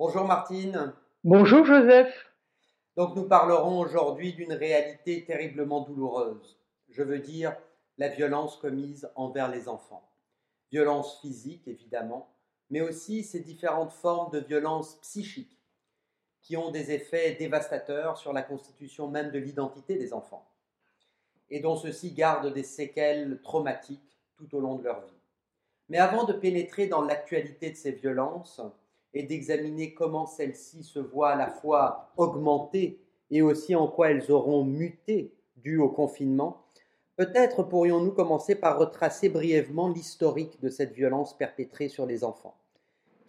Bonjour Martine. Bonjour Joseph. Donc nous parlerons aujourd'hui d'une réalité terriblement douloureuse. Je veux dire la violence commise envers les enfants. Violence physique évidemment, mais aussi ces différentes formes de violence psychique qui ont des effets dévastateurs sur la constitution même de l'identité des enfants et dont ceux-ci gardent des séquelles traumatiques tout au long de leur vie. Mais avant de pénétrer dans l'actualité de ces violences et d'examiner comment celles-ci se voient à la fois augmentées et aussi en quoi elles auront muté dû au confinement, peut-être pourrions-nous commencer par retracer brièvement l'historique de cette violence perpétrée sur les enfants.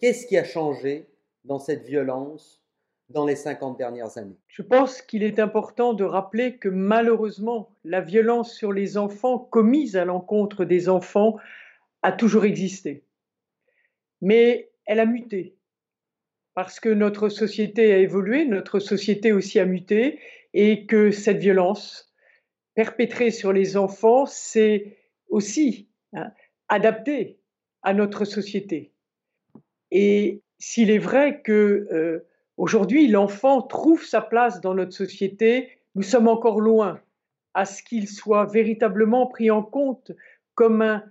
Qu'est-ce qui a changé dans cette violence dans les 50 dernières années? Je pense qu'il est important de rappeler que malheureusement, la violence sur les enfants commise à l'encontre des enfants a toujours existé. Mais elle a muté parce que notre société a évolué, notre société aussi a muté et que cette violence perpétrée sur les enfants s'est aussi hein, adaptée à notre société. Et s'il est vrai que euh, aujourd'hui l'enfant trouve sa place dans notre société, nous sommes encore loin à ce qu'il soit véritablement pris en compte comme un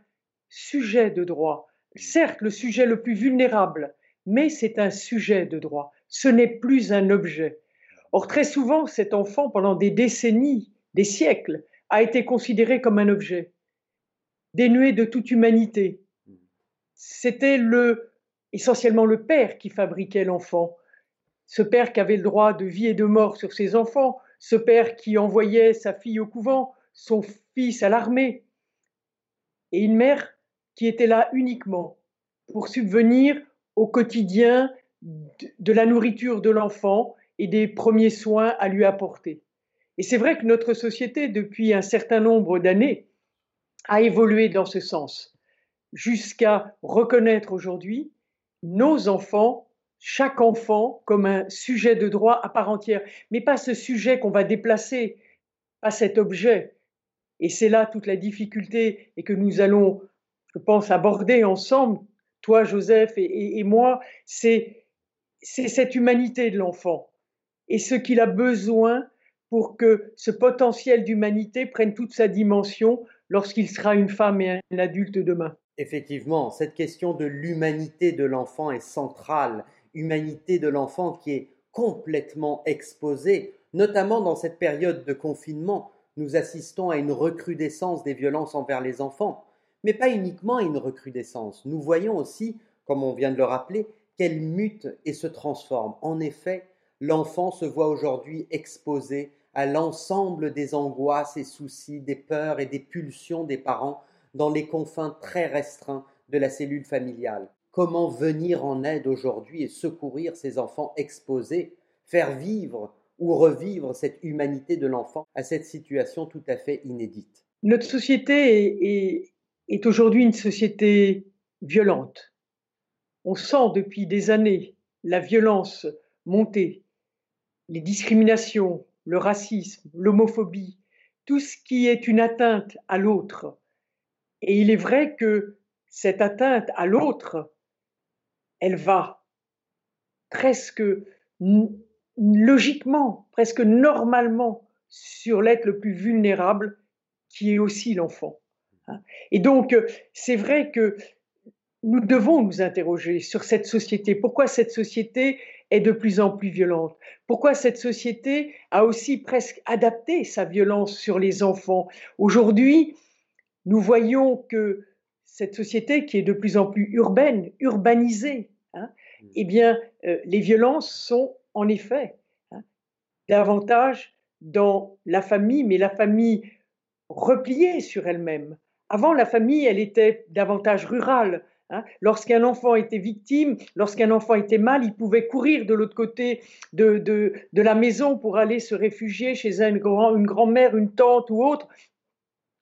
sujet de droit. Certes, le sujet le plus vulnérable, mais c'est un sujet de droit. Ce n'est plus un objet. Or, très souvent, cet enfant, pendant des décennies, des siècles, a été considéré comme un objet, dénué de toute humanité. C'était le, essentiellement le père qui fabriquait l'enfant. Ce père qui avait le droit de vie et de mort sur ses enfants, ce père qui envoyait sa fille au couvent, son fils à l'armée, et une mère qui était là uniquement pour subvenir au quotidien de la nourriture de l'enfant et des premiers soins à lui apporter. Et c'est vrai que notre société, depuis un certain nombre d'années, a évolué dans ce sens, jusqu'à reconnaître aujourd'hui nos enfants, chaque enfant, comme un sujet de droit à part entière, mais pas ce sujet qu'on va déplacer, pas cet objet. Et c'est là toute la difficulté et que nous allons je pense, aborder ensemble, toi, Joseph, et, moi, c'est cette humanité de l'enfant et ce qu'il a besoin pour que ce potentiel d'humanité prenne toute sa dimension lorsqu'il sera une femme et un adulte demain. Effectivement, cette question de l'humanité de l'enfant est centrale, humanité de l'enfant qui est complètement exposée, notamment dans cette période de confinement. Nous assistons à une recrudescence des violences envers les enfants mais pas uniquement une recrudescence. Nous voyons aussi, comme on vient de le rappeler, qu'elle mute et se transforme. En effet, l'enfant se voit aujourd'hui exposé à l'ensemble des angoisses et soucis, des peurs et des pulsions des parents dans les confins très restreints de la cellule familiale. Comment venir en aide aujourd'hui et secourir ces enfants exposés, faire vivre ou revivre cette humanité de l'enfant à cette situation tout à fait inédite? Notre société est, est aujourd'hui une société violente. On sent depuis des années la violence monter, les discriminations, le racisme, l'homophobie, tout ce qui est une atteinte à l'autre. Et il est vrai que cette atteinte à l'autre, elle va presque logiquement, presque normalement sur l'être le plus vulnérable, qui est aussi l'enfant. Hein. Et donc, euh, c'est vrai que nous devons nous interroger sur cette société. Pourquoi cette société est de plus en plus violente? Pourquoi cette société a aussi presque adapté sa violence sur les enfants? Aujourd'hui, nous voyons que cette société qui est de plus en plus urbaine, urbanisée, hein, mmh. eh bien, euh, les violences sont en effet hein, davantage dans la famille, mais la famille repliée sur elle-même, avant, la famille, elle était davantage rurale. Hein. Lorsqu'un enfant était victime, lorsqu'un enfant était mal, il pouvait courir de l'autre côté de, la maison pour aller se réfugier chez une grand-mère, une tante ou autre.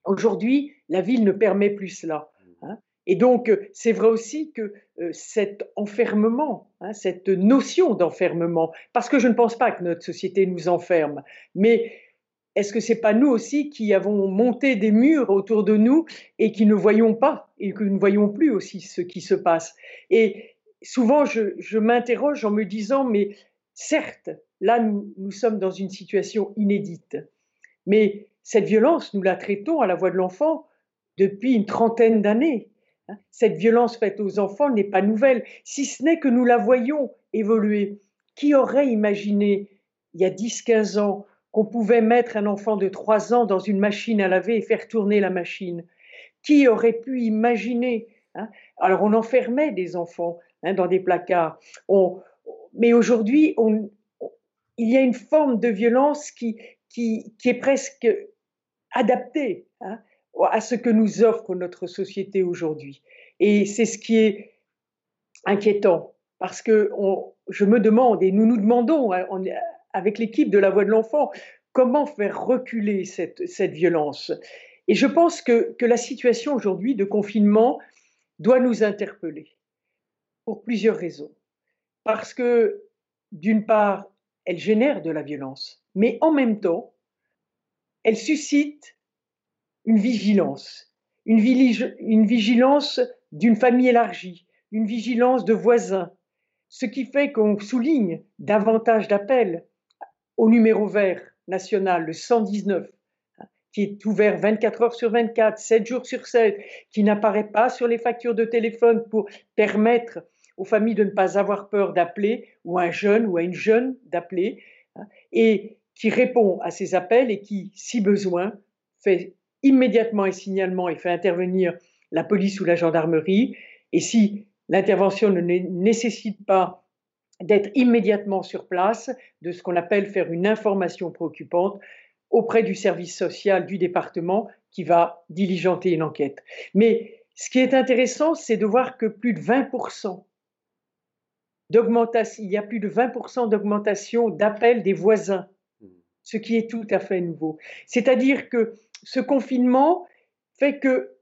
Aujourd'hui, la ville ne permet plus cela. Hein. Et donc, c'est vrai aussi que euh, cet enfermement, hein, cette notion d'enfermement, parce que je ne pense pas que notre société nous enferme, mais est-ce que c'est pas nous aussi qui avons monté des murs autour de nous et qui ne voyons pas et que nous ne voyons plus aussi ce qui se passe? Et souvent, je, m'interroge en me disant, mais certes, là, nous, sommes dans une situation inédite, mais cette violence, nous la traitons à la voix de l'enfant depuis une trentaine d'années. Hein. Cette violence faite aux enfants n'est pas nouvelle, si ce n'est que nous la voyons évoluer. Qui aurait imaginé, il y a 10-15 ans, qu'on pouvait mettre un enfant de 3 ans dans une machine à laver et faire tourner la machine Qui aurait pu imaginer hein? Alors on enfermait des enfants hein, dans des placards. mais aujourd'hui, il y a une forme de violence qui, qui, est presque adaptée à ce que nous offre notre société aujourd'hui. Et c'est ce qui est inquiétant, parce que je me demande, et nous nous demandons hein, avec l'équipe de la Voix de l'enfant, comment faire reculer cette, violence. Et je pense que, la situation aujourd'hui de confinement doit nous interpeller pour plusieurs raisons. Parce que, d'une part, elle génère de la violence, mais en même temps, elle suscite une vigilance, une, vigilance d'une famille élargie, une vigilance de voisins, ce qui fait qu'on souligne davantage d'appels au numéro vert national, le 119, qui est ouvert 24 heures sur 24, 7 jours sur 7, qui n'apparaît pas sur les factures de téléphone pour permettre aux familles de ne pas avoir peur d'appeler, ou à un jeune ou à une jeune d'appeler, hein, et qui répond à ces appels et qui, si besoin, fait immédiatement un signalement et fait intervenir la police ou la gendarmerie. Et si l'intervention ne nécessite pas d'être immédiatement sur place, de ce qu'on appelle faire une information préoccupante auprès du service social du département qui va diligenter une enquête. Mais ce qui est intéressant, c'est de voir que plus de 20% d'augmentation, il y a plus de 20% d'augmentation d'appels des voisins, mmh. ce qui est tout à fait nouveau. C'est-à-dire que ce confinement fait que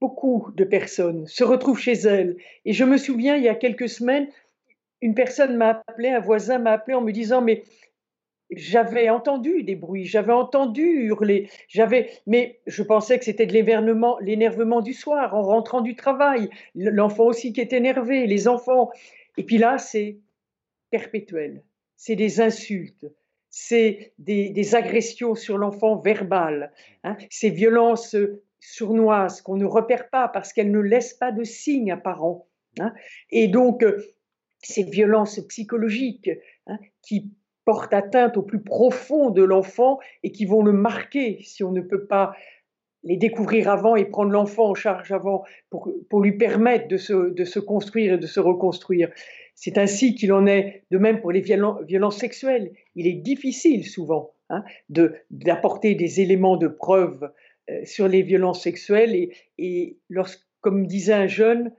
beaucoup de personnes se retrouvent chez elles. Et je me souviens, il y a quelques semaines, une personne m'a appelé, un voisin m'a appelé en me disant, mais j'avais entendu des bruits, j'avais entendu hurler, j'avais, mais je pensais que c'était de l'énervement, l'énervement du soir en rentrant du travail, l'enfant aussi qui est énervé, les enfants. Et puis là, c'est perpétuel, c'est des insultes, c'est des, agressions sur l'enfant verbales, hein, ces violences sournoises qu'on ne repère pas parce qu'elles ne laissent pas de signes apparents. Hein. et donc, euh, ces violences psychologiques hein, qui portent atteinte au plus profond de l'enfant et qui vont le marquer si on ne peut pas les découvrir avant et prendre l'enfant en charge avant pour, lui permettre de se, de se construire et de se reconstruire. C'est ainsi qu'il en est de même pour les violences sexuelles. Il est difficile souvent hein, d'apporter des éléments de preuve euh, sur les violences sexuelles. Et, et comme disait un jeune,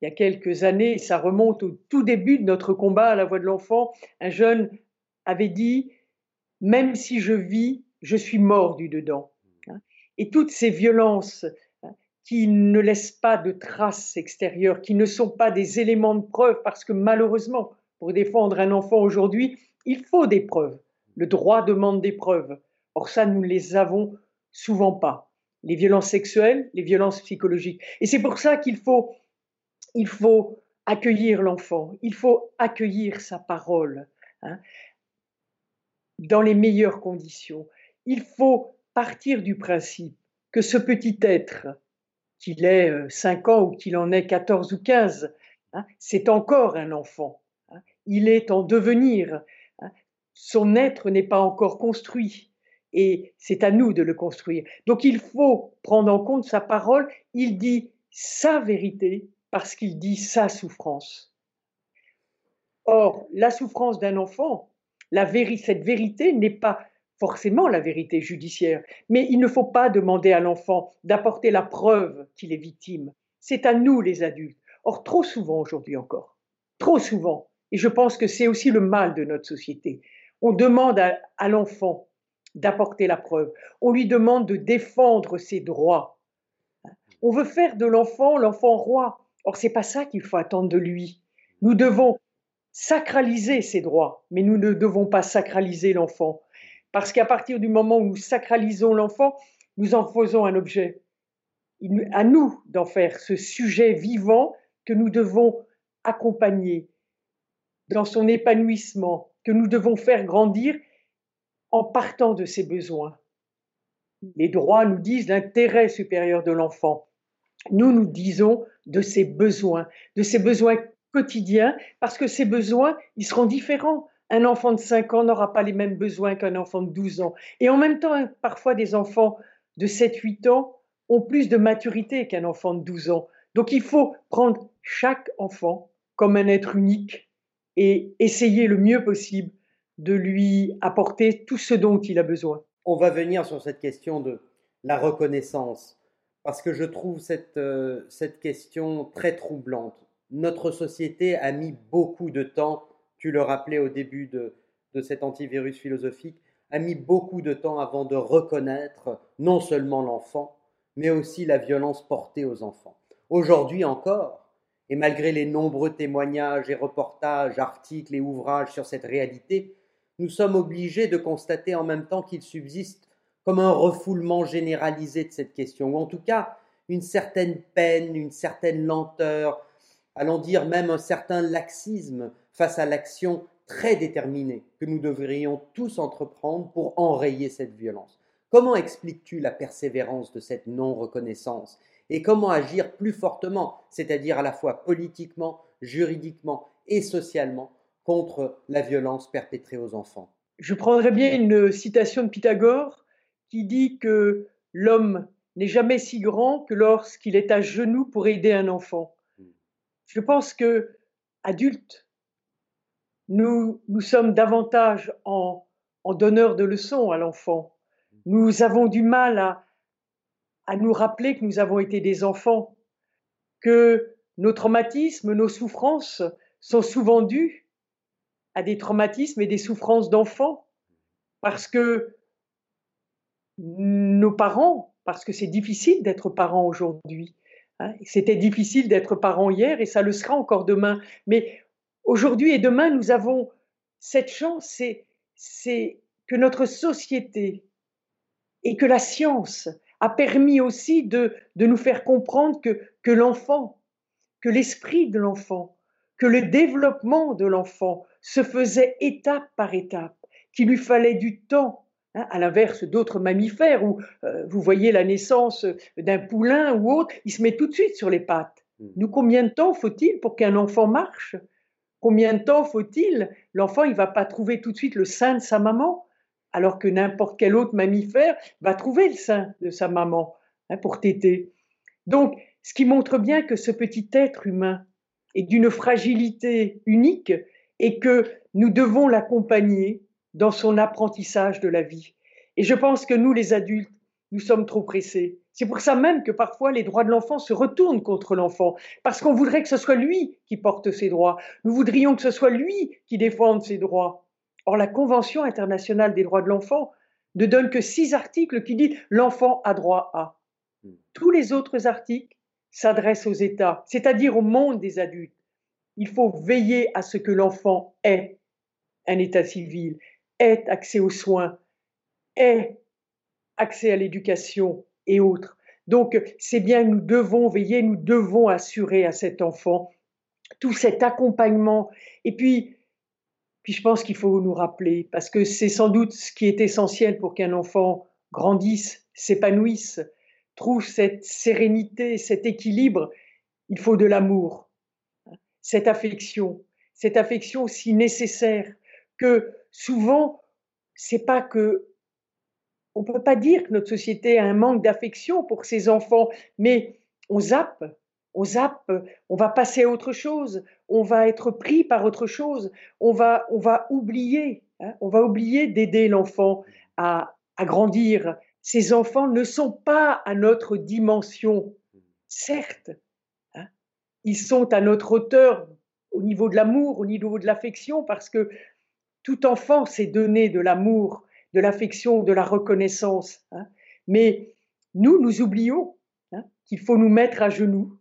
il y a quelques années, ça remonte au tout début de notre combat à la voix de l'enfant, un jeune avait dit, même si je vis, je suis mort du dedans. Hein. Et toutes ces violences qui ne laissent pas de traces extérieures, qui ne sont pas des éléments de preuve, parce que malheureusement, pour défendre un enfant aujourd'hui, il faut des preuves. Le droit demande des preuves. Or ça, nous ne les avons souvent pas. Les violences sexuelles, les violences psychologiques. Et c'est pour ça qu'il faut, il faut accueillir l'enfant, il faut accueillir sa parole hein, dans les meilleures conditions. Il faut partir du principe que ce petit être qu'il ait 5 ans ou qu'il en ait 14 ou 15, hein, c'est encore un enfant. Hein. il est en devenir. Son être n'est pas encore construit. Et c'est à nous de le construire. Donc il faut prendre en compte sa parole. Il dit sa vérité parce qu'il dit sa souffrance. Or, la souffrance d'un enfant, cette vérité n'est pas forcément la vérité judiciaire, mais il ne faut pas demander à l'enfant d'apporter la preuve qu'il est victime. C'est à nous les adultes. Or, trop souvent aujourd'hui encore, trop souvent, et je pense que c'est aussi le mal de notre société, on demande à, l'enfant d'apporter la preuve, on lui demande de défendre ses droits. On veut faire de l'enfant l'enfant roi. Or, c'est pas ça qu'il faut attendre de lui. Nous devons sacraliser ses droits, mais nous ne devons pas sacraliser l'enfant. Parce qu'à partir du moment où nous sacralisons l'enfant, nous en faisons un objet. à nous d'en faire ce sujet vivant que nous devons accompagner dans son épanouissement, que nous devons faire grandir en partant de ses besoins. Les droits nous disent l'intérêt supérieur de l'enfant. Nous, nous disons de ses besoins, de ses besoins quotidiens, parce que ces besoins, ils seront différents. Un enfant de 5 ans n'aura pas les mêmes besoins qu'un enfant de 12 ans. Et en même temps, hein, parfois, des enfants de 7-8 ans ont plus de maturité qu'un enfant de 12 ans. Donc il faut prendre chaque enfant comme un être unique et essayer le mieux possible de lui apporter tout ce dont il a besoin. On va venir sur cette question de la reconnaissance, parce que je trouve cette, euh, cette question très troublante. Notre société a mis beaucoup de temps, tu le rappelais au début de, de cet antivirus philosophique, a mis beaucoup de temps avant de reconnaître non seulement l'enfant, mais aussi la violence portée aux enfants. Aujourd'hui encore, et malgré les nombreux témoignages et reportages, articles et ouvrages sur cette réalité, nous sommes obligés de constater en même temps qu'il subsiste comme un refoulement généralisé de cette question, ou en tout cas une certaine peine, une certaine lenteur, allons dire même un certain laxisme face à l'action très déterminée que nous devrions tous entreprendre pour enrayer cette violence. Comment expliques-tu la persévérance de cette non-reconnaissance et comment agir plus fortement, c'est-à-dire à la fois politiquement, juridiquement et socialement, contre la violence perpétrée aux enfants? Je prendrais bien une citation de Pythagore qui dit que l'homme n'est jamais si grand que lorsqu'il est à genoux pour aider un enfant. Je pense que adultes, nous, nous sommes davantage en, en donneurs de leçons à l'enfant. Nous avons du mal à, à nous rappeler que nous avons été des enfants, que nos traumatismes, nos souffrances sont souvent dus à des traumatismes et des souffrances d'enfants, parce que nos parents, parce que c'est difficile d'être parent aujourd'hui, hein, c'était difficile d'être parent hier et ça le sera encore demain, mais aujourd'hui et demain, nous avons cette chance, c'est que notre société et que la science a permis aussi de, nous faire comprendre que, l'enfant, que l'esprit de l'enfant, que le développement de l'enfant se faisait étape par étape, qu'il lui fallait du temps, à l'inverse d'autres mammifères où euh, vous voyez la naissance d'un poulain ou autre, il se met tout de suite sur les pattes. Hmm. Nous, combien de temps faut-il pour qu'un enfant marche? Combien de temps faut-il? L'enfant, il va pas trouver tout de suite le sein de sa maman alors que n'importe quel autre mammifère va trouver le sein de sa maman hein, pour téter. Donc, ce qui montre bien que ce petit être humain est d'une fragilité unique et que nous devons l'accompagner dans son apprentissage de la vie. Et je pense que nous, les adultes, nous sommes trop pressés. C'est pour ça même que parfois les droits de l'enfant se retournent contre l'enfant, parce qu'on voudrait que ce soit lui qui porte ses droits. Nous voudrions que ce soit lui qui défende ses droits. Or, la Convention internationale des droits de l'enfant ne donne que six articles qui disent l'enfant a droit à. Hmm. Tous les autres articles s'adressent aux États, c'est-à-dire au monde des adultes. Il faut veiller à ce que l'enfant ait un état civil, ait accès aux soins, ait accès à l'éducation et autres. Donc, c'est bien, nous devons veiller, nous devons assurer à cet enfant tout cet accompagnement. Et puis, puis je pense qu'il faut nous rappeler, parce que c'est sans doute ce qui est essentiel pour qu'un enfant grandisse, s'épanouisse, trouve cette sérénité, cet équilibre, il faut de l'amour, cette affection, cette affection si nécessaire que souvent, c'est pas que on peut pas dire que notre société a un manque d'affection pour ses enfants, mais on zappe, on zappe, on va passer à autre chose, on va être pris par autre chose, on va, on va oublier, hein, on va oublier d'aider l'enfant à, grandir. Ces enfants ne sont pas à notre dimension, certes, hein, ils sont à notre hauteur au niveau de l'amour, au niveau de l'affection, parce que tout enfant s'est donné de l'amour, de l'affection, de la reconnaissance. Hein. Mais nous, nous oublions qu'il faut nous mettre à genoux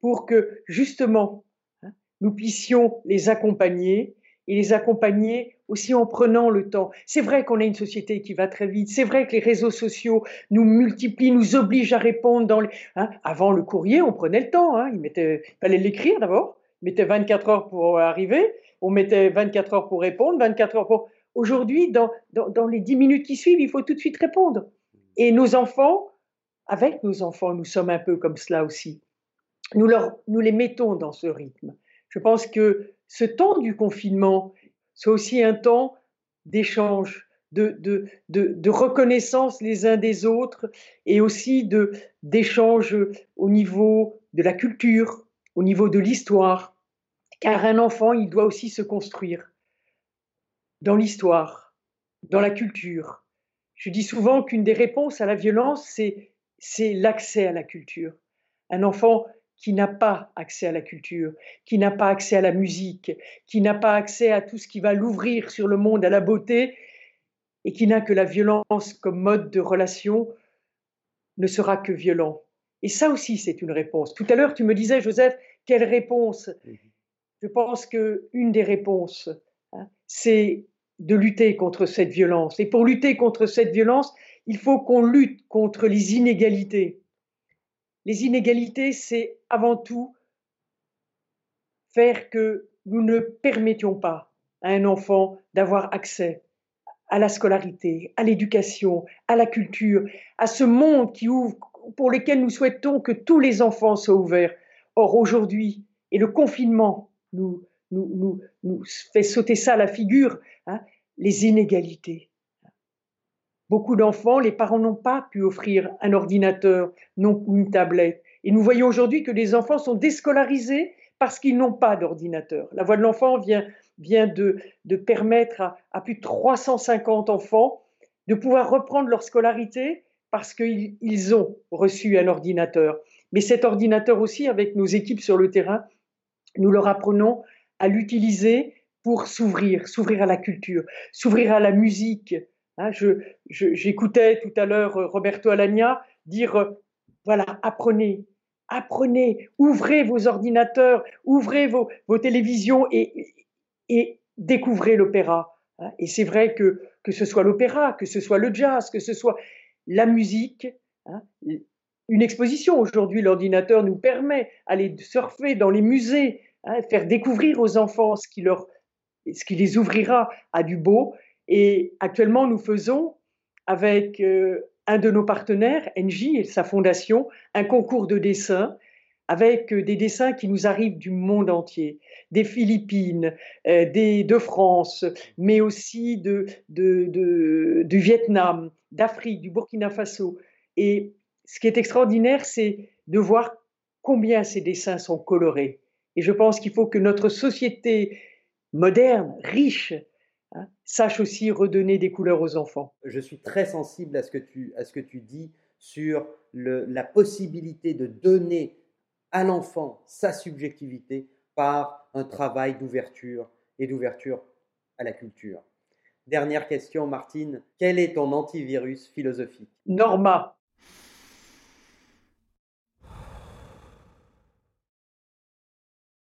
pour que justement hein, nous puissions les accompagner et les accompagner aussi en prenant le temps. C'est vrai qu'on a une société qui va très vite, c'est vrai que les réseaux sociaux nous multiplient, nous obligent à répondre dans les... Hein, avant le courrier, on prenait le temps, hein, il, fallait l'écrire d'abord, mettait 24 heures pour arriver, on mettait 24 heures pour répondre, 24 heures pour... Aujourd'hui, dans, dans, les 10 minutes qui suivent, il faut tout de suite répondre. Et nos enfants, avec nos enfants, nous sommes un peu comme cela aussi. Nous, leur, nous les mettons dans ce rythme. Je pense que ce temps du confinement, c'est aussi un temps d'échange, de, de, de, reconnaissance les uns des autres et aussi d'échange au niveau de la culture, au niveau de l'histoire. Car un enfant, il doit aussi se construire dans l'histoire, dans la culture. Je dis souvent qu'une des réponses à la violence, c'est l'accès à la culture. Un enfant qui n'a pas accès à la culture, qui n'a pas accès à la musique, qui n'a pas accès à tout ce qui va l'ouvrir sur le monde, à la beauté, et qui n'a que la violence comme mode de relation, ne sera que violent. Et ça aussi, c'est une réponse. Tout à l'heure, tu me disais, Joseph, quelle réponse? Mhm. Je pense qu'une des réponses, hein, c'est de lutter contre cette violence. Et pour lutter contre cette violence, il faut qu'on lutte contre les inégalités. Les inégalités, c'est avant tout faire que nous ne permettions pas à un enfant d'avoir accès à la scolarité, à l'éducation, à la culture, à ce monde qui ouvre, pour lequel nous souhaitons que tous les enfants soient ouverts. Or, aujourd'hui, et le confinement nous, nous, nous, fait sauter ça à la figure, hein, les inégalités. Beaucoup d'enfants, les parents n'ont pas pu offrir un ordinateur, non une tablette. Et nous voyons aujourd'hui que les enfants sont déscolarisés parce qu'ils n'ont pas d'ordinateur. La voix de l'enfant vient, de, permettre à, à, plus de 350 enfants de pouvoir reprendre leur scolarité parce qu'ils ont reçu un ordinateur. Mais cet ordinateur aussi, avec nos équipes sur le terrain, nous leur apprenons à l'utiliser pour s'ouvrir, s'ouvrir à la culture, s'ouvrir à la musique. Hein, j'écoutais tout à l'heure Roberto Alagna dire, voilà, apprenez, apprenez, ouvrez vos ordinateurs, ouvrez vos, télévisions et, et découvrez l'opéra. Hein. Et c'est vrai que que ce soit l'opéra, que ce soit le jazz, que ce soit la musique, hein, une exposition. Aujourd'hui, l'ordinateur nous permet d'aller surfer dans les musées, hein, faire découvrir aux enfants ce qui, leur, ce qui les ouvrira à du beau. Et actuellement, nous faisons avec euh, un de nos partenaires, Engie et sa fondation, un concours de dessin avec euh, des dessins qui nous arrivent du monde entier, des Philippines, euh, des, de France, mais aussi de, de, du Vietnam, d'Afrique, du Burkina Faso. Et ce qui est extraordinaire, c'est de voir combien ces dessins sont colorés. Et je pense qu'il faut que notre société moderne, riche, hein, sache aussi redonner des couleurs aux enfants. Je suis très sensible à ce que tu, à ce que tu dis sur le, la possibilité de donner à l'enfant sa subjectivité par un travail d'ouverture et d'ouverture à la culture. Dernière question, Martine. Quel est ton antivirus philosophique? Norma.